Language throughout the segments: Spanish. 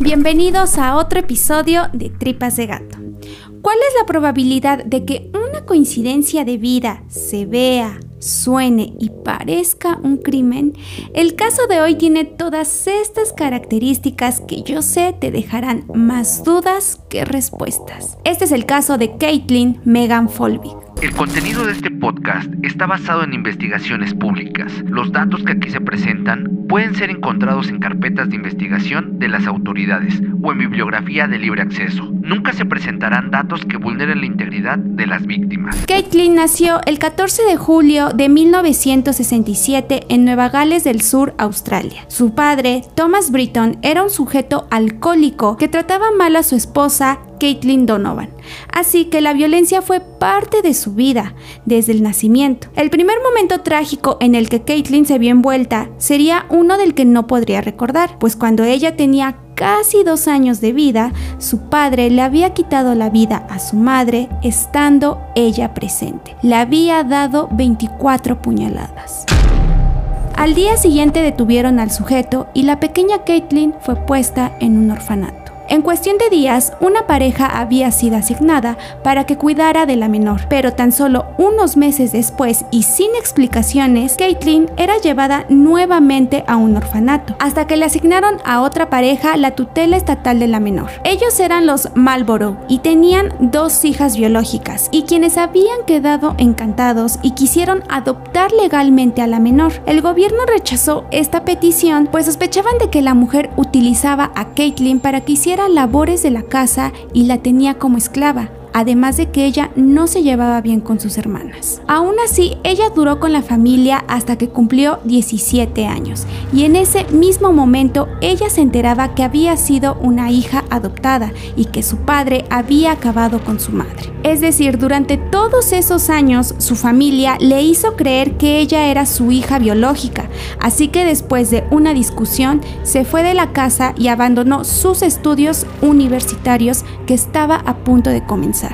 Bienvenidos a otro episodio de Tripas de Gato. ¿Cuál es la probabilidad de que una coincidencia de vida se vea, suene y parezca un crimen? El caso de hoy tiene todas estas características que yo sé te dejarán más dudas que respuestas. Este es el caso de Caitlin Megan Folvig. El contenido de este podcast está basado en investigaciones públicas. Los datos que aquí se presentan pueden ser encontrados en carpetas de investigación de las autoridades o en bibliografía de libre acceso. Nunca se presentarán datos que vulneren la integridad de las víctimas. Caitlin nació el 14 de julio de 1967 en Nueva Gales del Sur, Australia. Su padre, Thomas Britton, era un sujeto alcohólico que trataba mal a su esposa Caitlin Donovan. Así que la violencia fue parte de su vida desde el nacimiento. El primer momento trágico en el que Caitlin se vio envuelta sería uno del que no podría recordar, pues cuando ella tenía casi dos años de vida, su padre le había quitado la vida a su madre estando ella presente. Le había dado 24 puñaladas. Al día siguiente detuvieron al sujeto y la pequeña Caitlin fue puesta en un orfanato. En cuestión de días, una pareja había sido asignada para que cuidara de la menor, pero tan solo unos meses después y sin explicaciones, Caitlin era llevada nuevamente a un orfanato, hasta que le asignaron a otra pareja la tutela estatal de la menor. Ellos eran los Marlborough y tenían dos hijas biológicas, y quienes habían quedado encantados y quisieron adoptar legalmente a la menor. El gobierno rechazó esta petición, pues sospechaban de que la mujer utilizaba a Caitlin para que hiciera labores de la casa y la tenía como esclava, además de que ella no se llevaba bien con sus hermanas. Aún así, ella duró con la familia hasta que cumplió 17 años y en ese mismo momento ella se enteraba que había sido una hija adoptada y que su padre había acabado con su madre. Es decir, durante todos esos años su familia le hizo creer que ella era su hija biológica, así que después de una discusión se fue de la casa y abandonó sus estudios universitarios que estaba a punto de comenzar.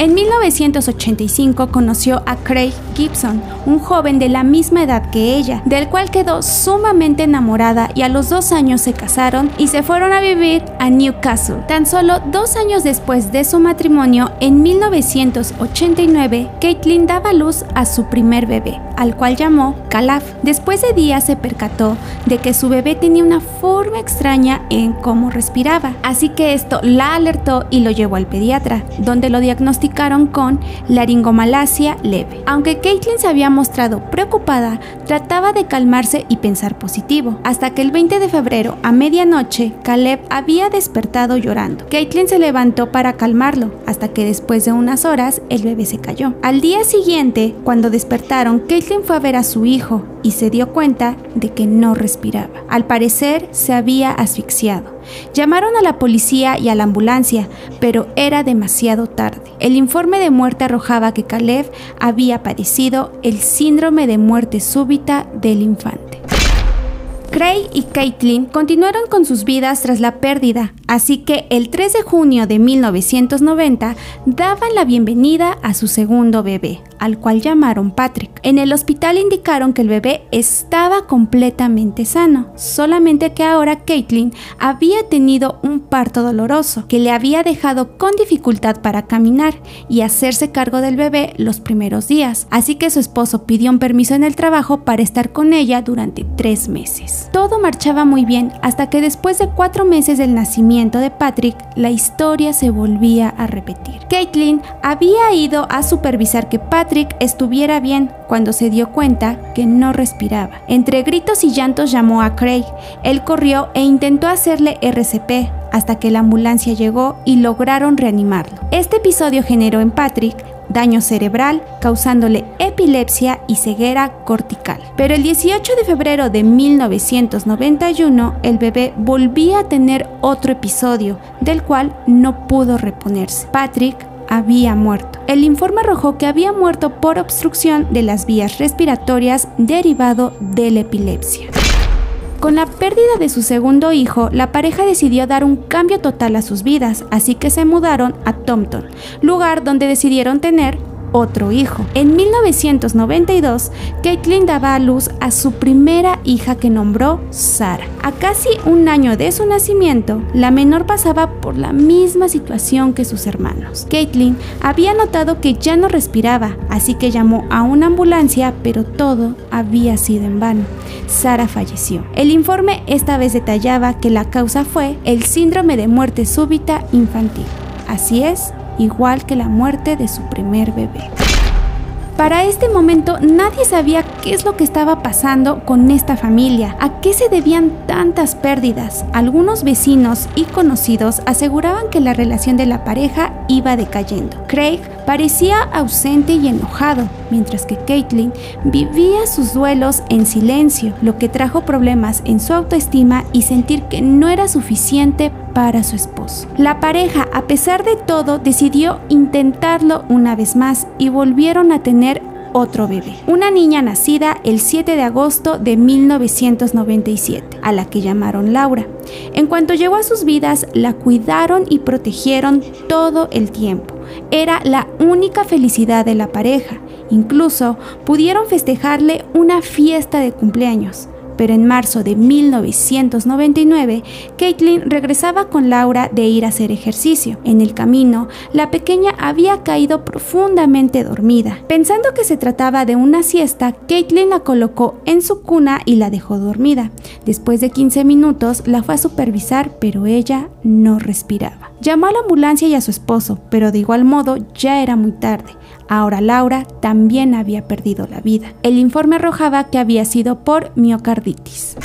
En 1985 conoció a Craig Gibson, un joven de la misma edad que ella, del cual quedó sumamente enamorada y a los dos años se casaron y se fueron a vivir a Newcastle. Tan solo dos años después de su matrimonio, en 1989, Caitlin daba luz a su primer bebé, al cual llamó Calaf. Después de días se percató de que su bebé tenía una forma extraña en cómo respiraba, así que esto la alertó y lo llevó al pediatra, donde lo diagnosticaron con laringomalacia leve. Aunque Caitlin se había mostrado preocupada, trataba de calmarse y pensar positivo, hasta que el 20 de febrero a medianoche Caleb había despertado llorando. Caitlin se levantó para calmarlo, hasta que después de unas horas el bebé se cayó. Al día siguiente, cuando despertaron, Caitlin fue a ver a su hijo y se dio cuenta de que no respiraba. Al parecer se había asfixiado. Llamaron a la policía y a la ambulancia, pero era demasiado tarde. El informe de muerte arrojaba que Caleb había padecido el síndrome de muerte súbita del infante. Craig y Caitlin continuaron con sus vidas tras la pérdida, así que el 3 de junio de 1990 daban la bienvenida a su segundo bebé, al cual llamaron Patrick. En el hospital indicaron que el bebé estaba completamente sano, solamente que ahora Caitlin había tenido un parto doloroso que le había dejado con dificultad para caminar y hacerse cargo del bebé los primeros días, así que su esposo pidió un permiso en el trabajo para estar con ella durante tres meses. Todo marchaba muy bien hasta que después de cuatro meses del nacimiento de Patrick, la historia se volvía a repetir. Caitlin había ido a supervisar que Patrick estuviera bien cuando se dio cuenta que no respiraba. Entre gritos y llantos llamó a Craig. Él corrió e intentó hacerle RCP hasta que la ambulancia llegó y lograron reanimarlo. Este episodio generó en Patrick daño cerebral, causándole epilepsia y ceguera cortical. Pero el 18 de febrero de 1991, el bebé volvía a tener otro episodio, del cual no pudo reponerse. Patrick había muerto. El informe arrojó que había muerto por obstrucción de las vías respiratorias derivado de la epilepsia. Con la pérdida de su segundo hijo, la pareja decidió dar un cambio total a sus vidas, así que se mudaron a Tompton, lugar donde decidieron tener otro hijo. En 1992, Caitlin daba a luz a su primera hija que nombró Sara. A casi un año de su nacimiento, la menor pasaba por la misma situación que sus hermanos. Caitlin había notado que ya no respiraba, así que llamó a una ambulancia, pero todo había sido en vano. Sara falleció. El informe esta vez detallaba que la causa fue el síndrome de muerte súbita infantil. Así es, igual que la muerte de su primer bebé. Para este momento nadie sabía qué es lo que estaba pasando con esta familia, a qué se debían tantas pérdidas. Algunos vecinos y conocidos aseguraban que la relación de la pareja iba decayendo. Craig parecía ausente y enojado, mientras que Caitlin vivía sus duelos en silencio, lo que trajo problemas en su autoestima y sentir que no era suficiente para su esposo. La pareja, a pesar de todo, decidió intentarlo una vez más y volvieron a tener otro bebé, una niña nacida el 7 de agosto de 1997, a la que llamaron Laura. En cuanto llegó a sus vidas, la cuidaron y protegieron todo el tiempo. Era la única felicidad de la pareja. Incluso pudieron festejarle una fiesta de cumpleaños pero en marzo de 1999, Caitlin regresaba con Laura de ir a hacer ejercicio. En el camino, la pequeña había caído profundamente dormida. Pensando que se trataba de una siesta, Caitlin la colocó en su cuna y la dejó dormida. Después de 15 minutos, la fue a supervisar, pero ella no respiraba. Llamó a la ambulancia y a su esposo, pero de igual modo ya era muy tarde. Ahora Laura también había perdido la vida. El informe arrojaba que había sido por miocarditis.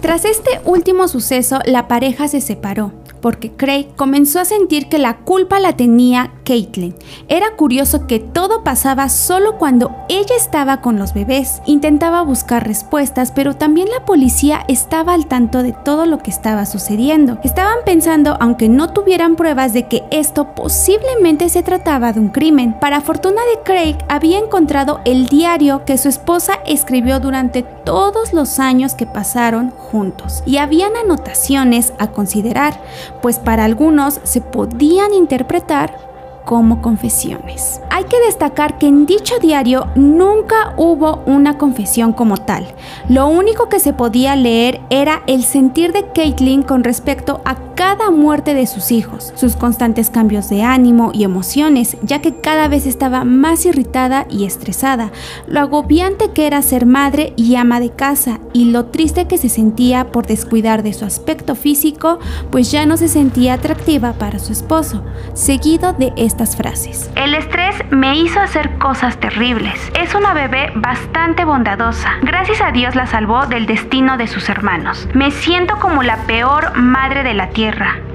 Tras este último suceso, la pareja se separó porque Craig comenzó a sentir que la culpa la tenía Caitlin. Era curioso que todo pasaba solo cuando ella estaba con los bebés. Intentaba buscar respuestas, pero también la policía estaba al tanto de todo lo que estaba sucediendo. Estaban pensando, aunque no tuvieran pruebas de que esto posiblemente se trataba de un crimen. Para fortuna de Craig, había encontrado el diario que su esposa escribió durante todos los años que pasaron juntos. Y habían anotaciones a considerar pues para algunos se podían interpretar como confesiones. Hay que destacar que en dicho diario nunca hubo una confesión como tal. Lo único que se podía leer era el sentir de Caitlin con respecto a cada muerte de sus hijos, sus constantes cambios de ánimo y emociones, ya que cada vez estaba más irritada y estresada, lo agobiante que era ser madre y ama de casa y lo triste que se sentía por descuidar de su aspecto físico, pues ya no se sentía atractiva para su esposo, seguido de estas frases. El estrés me hizo hacer cosas terribles. Es una bebé bastante bondadosa. Gracias a Dios la salvó del destino de sus hermanos. Me siento como la peor madre de la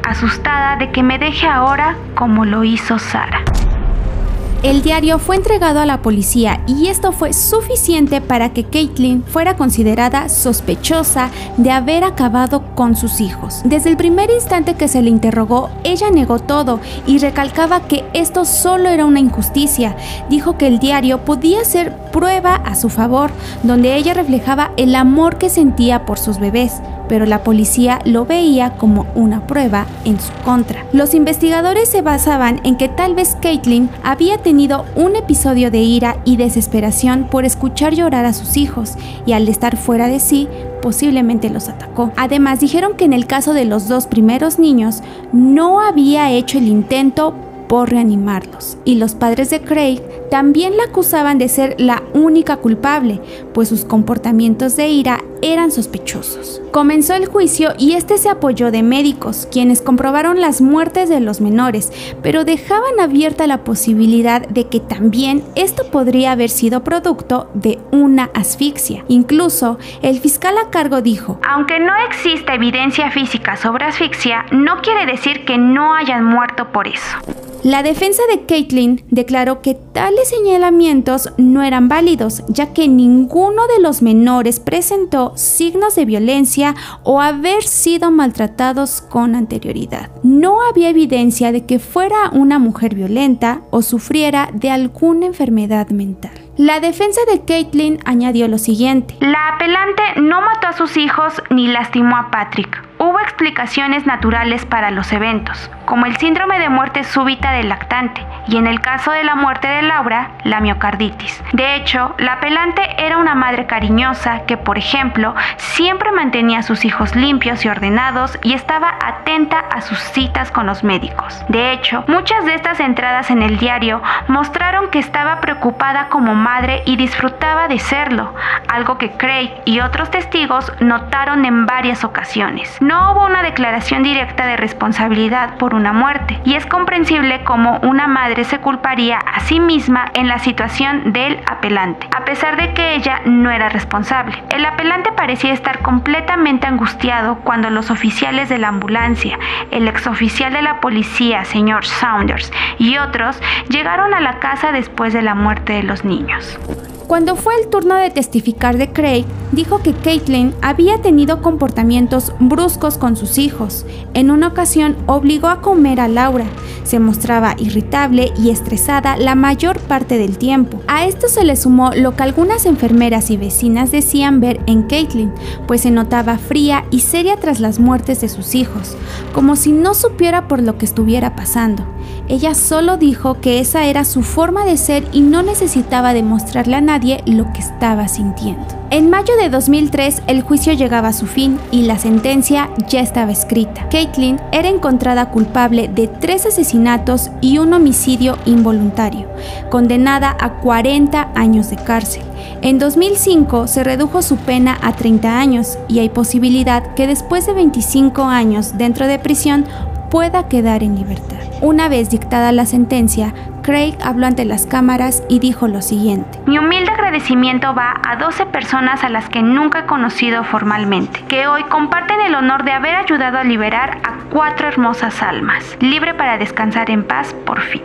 asustada de que me deje ahora como lo hizo Sara. El diario fue entregado a la policía y esto fue suficiente para que Caitlin fuera considerada sospechosa de haber acabado con sus hijos. Desde el primer instante que se le interrogó, ella negó todo y recalcaba que esto solo era una injusticia. Dijo que el diario podía ser prueba a su favor, donde ella reflejaba el amor que sentía por sus bebés pero la policía lo veía como una prueba en su contra. Los investigadores se basaban en que tal vez Caitlin había tenido un episodio de ira y desesperación por escuchar llorar a sus hijos y al estar fuera de sí, posiblemente los atacó. Además, dijeron que en el caso de los dos primeros niños no había hecho el intento por reanimarlos. Y los padres de Craig también la acusaban de ser la única culpable, pues sus comportamientos de ira eran sospechosos. Comenzó el juicio y este se apoyó de médicos, quienes comprobaron las muertes de los menores, pero dejaban abierta la posibilidad de que también esto podría haber sido producto de una asfixia. Incluso el fiscal a cargo dijo, aunque no existe evidencia física sobre asfixia, no quiere decir que no hayan muerto por eso. La defensa de Caitlin declaró que tales señalamientos no eran válidos, ya que ninguno de los menores presentó signos de violencia o haber sido maltratados con anterioridad. No había evidencia de que fuera una mujer violenta o sufriera de alguna enfermedad mental. La defensa de Caitlin añadió lo siguiente. La apelante no mató a sus hijos ni lastimó a Patrick Hubo explicaciones naturales para los eventos, como el síndrome de muerte súbita del lactante y en el caso de la muerte de Laura, la miocarditis. De hecho, la apelante era una madre cariñosa que, por ejemplo, siempre mantenía a sus hijos limpios y ordenados y estaba atenta a sus citas con los médicos. De hecho, muchas de estas entradas en el diario mostraron que estaba preocupada como madre y disfrutaba de serlo, algo que Craig y otros testigos notaron en varias ocasiones. No hubo una declaración directa de responsabilidad por muerte, y es comprensible cómo una madre se culparía a sí misma en la situación del apelante, a pesar de que ella no era responsable. El apelante parecía estar completamente angustiado cuando los oficiales de la ambulancia, el exoficial de la policía, señor Saunders, y otros llegaron a la casa después de la muerte de los niños. Cuando fue el turno de testificar de Craig, dijo que Caitlin había tenido comportamientos bruscos con sus hijos. En una ocasión obligó a comer a Laura. Se mostraba irritable y estresada la mayor parte del tiempo. A esto se le sumó lo que algunas enfermeras y vecinas decían ver en Caitlin, pues se notaba fría y seria tras las muertes de sus hijos, como si no supiera por lo que estuviera pasando. Ella solo dijo que esa era su forma de ser y no necesitaba demostrarle a nadie lo que estaba sintiendo. En mayo de 2003 el juicio llegaba a su fin y la sentencia ya estaba escrita. Caitlin era encontrada culpable de tres asesinatos y un homicidio involuntario, condenada a 40 años de cárcel. En 2005 se redujo su pena a 30 años y hay posibilidad que después de 25 años dentro de prisión pueda quedar en libertad. Una vez dictada la sentencia, Craig habló ante las cámaras y dijo lo siguiente. Mi humilde agradecimiento va a 12 personas a las que nunca he conocido formalmente, que hoy comparten el honor de haber ayudado a liberar a cuatro hermosas almas, libre para descansar en paz por fin.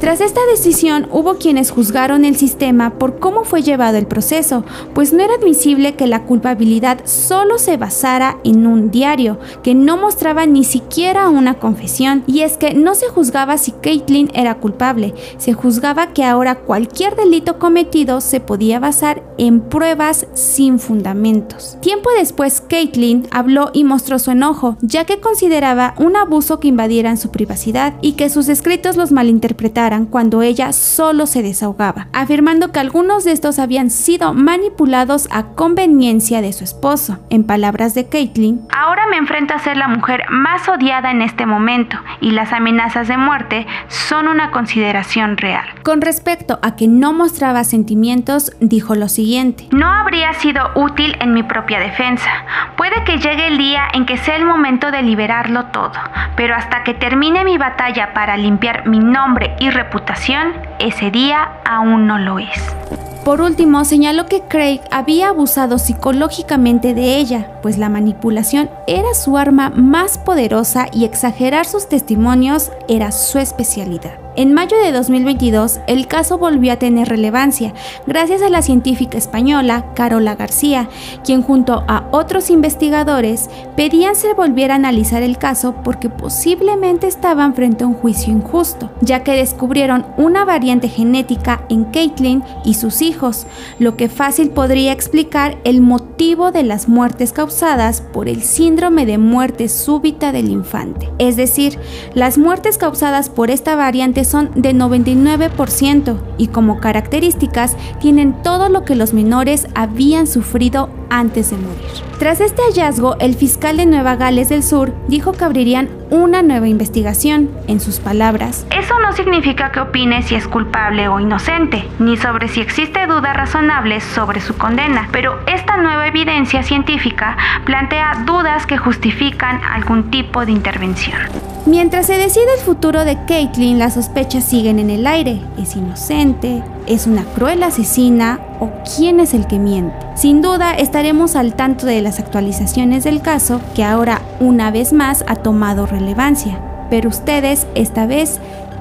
Tras esta decisión hubo quienes juzgaron el sistema por cómo fue llevado el proceso, pues no era admisible que la culpabilidad solo se basara en un diario, que no mostraba ni siquiera una confesión. Y es que no se juzgaba si Caitlin era culpable, se juzgaba que ahora cualquier delito cometido se podía basar en pruebas sin fundamentos. Tiempo después, Caitlin habló y mostró su enojo, ya que consideraba un abuso que invadieran su privacidad y que sus escritos los malinterpretaran cuando ella solo se desahogaba, afirmando que algunos de estos habían sido manipulados a conveniencia de su esposo. En palabras de Caitlin, ahora me enfrento a ser la mujer más odiada en este momento y las amenazas de muerte son una consideración real. Con respecto a que no mostraba sentimientos, dijo lo siguiente. No habría sido útil en mi propia defensa. Puede que llegue el día en que sea el momento de liberarlo todo, pero hasta que termine mi batalla para limpiar mi nombre y reputación, ese día aún no lo es. Por último, señaló que Craig había abusado psicológicamente de ella, pues la manipulación era su arma más poderosa y exagerar sus testimonios era su especialidad. En mayo de 2022, el caso volvió a tener relevancia gracias a la científica española Carola García, quien junto a otros investigadores pedían se volviera a analizar el caso porque posiblemente estaban frente a un juicio injusto, ya que descubrieron una variante genética en Caitlin y sus hijos, lo que fácil podría explicar el motivo de las muertes causadas por el síndrome de muerte súbita del infante. Es decir, las muertes causadas por esta variante son de 99% y como características tienen todo lo que los menores habían sufrido antes de morir. Tras este hallazgo, el fiscal de Nueva Gales del Sur dijo que abrirían una nueva investigación. En sus palabras, eso no significa que opine si es culpable o inocente, ni sobre si existe dudas razonables sobre su condena, pero esta nueva evidencia científica plantea dudas que justifican algún tipo de intervención. Mientras se decide el futuro de Caitlin, las sospechas siguen en el aire. ¿Es inocente? ¿Es una cruel asesina? ¿O quién es el que miente? Sin duda estaremos al tanto de las actualizaciones del caso que ahora una vez más ha tomado relevancia. Pero ustedes esta vez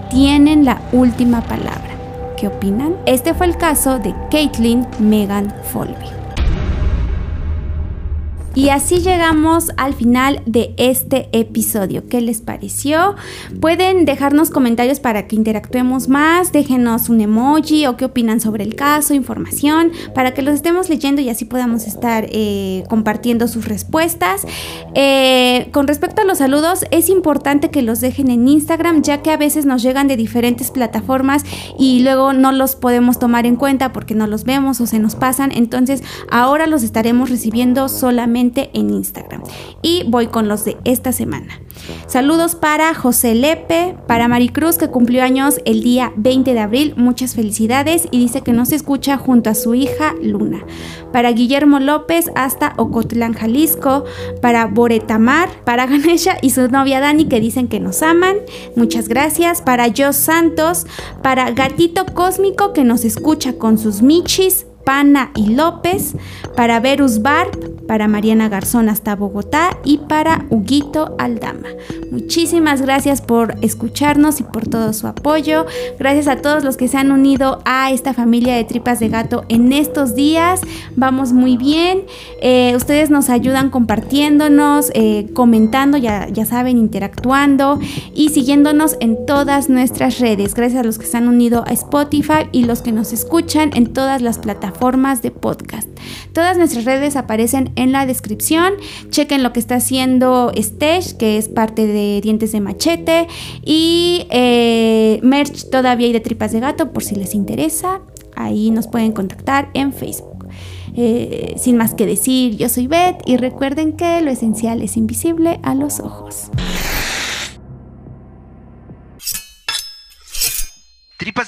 tienen la última palabra. ¿Qué opinan? Este fue el caso de Caitlin Megan Folby. Y así llegamos al final de este episodio. ¿Qué les pareció? Pueden dejarnos comentarios para que interactuemos más, déjenos un emoji o qué opinan sobre el caso, información, para que los estemos leyendo y así podamos estar eh, compartiendo sus respuestas. Eh, con respecto a los saludos, es importante que los dejen en Instagram, ya que a veces nos llegan de diferentes plataformas y luego no los podemos tomar en cuenta porque no los vemos o se nos pasan. Entonces, ahora los estaremos recibiendo solamente en Instagram. Y voy con los de esta semana. Saludos para José Lepe, para Maricruz que cumplió años el día 20 de abril, muchas felicidades y dice que nos escucha junto a su hija Luna. Para Guillermo López hasta Ocotlán, Jalisco, para Boretamar, para Ganesha y su novia Dani que dicen que nos aman, muchas gracias. Para Jos Santos, para Gatito Cósmico que nos escucha con sus michis, Pana y López, para Verus Bar, para Mariana Garzón hasta Bogotá y para Huguito Aldama. Muchísimas gracias por escucharnos y por todo su apoyo. Gracias a todos los que se han unido a esta familia de tripas de gato en estos días. Vamos muy bien. Eh, ustedes nos ayudan compartiéndonos, eh, comentando, ya, ya saben, interactuando y siguiéndonos en todas nuestras redes. Gracias a los que se han unido a Spotify y los que nos escuchan en todas las plataformas formas de podcast. Todas nuestras redes aparecen en la descripción. Chequen lo que está haciendo Stesh, que es parte de Dientes de Machete. Y eh, merch todavía hay de tripas de gato por si les interesa. Ahí nos pueden contactar en Facebook. Eh, sin más que decir, yo soy Beth y recuerden que lo esencial es invisible a los ojos.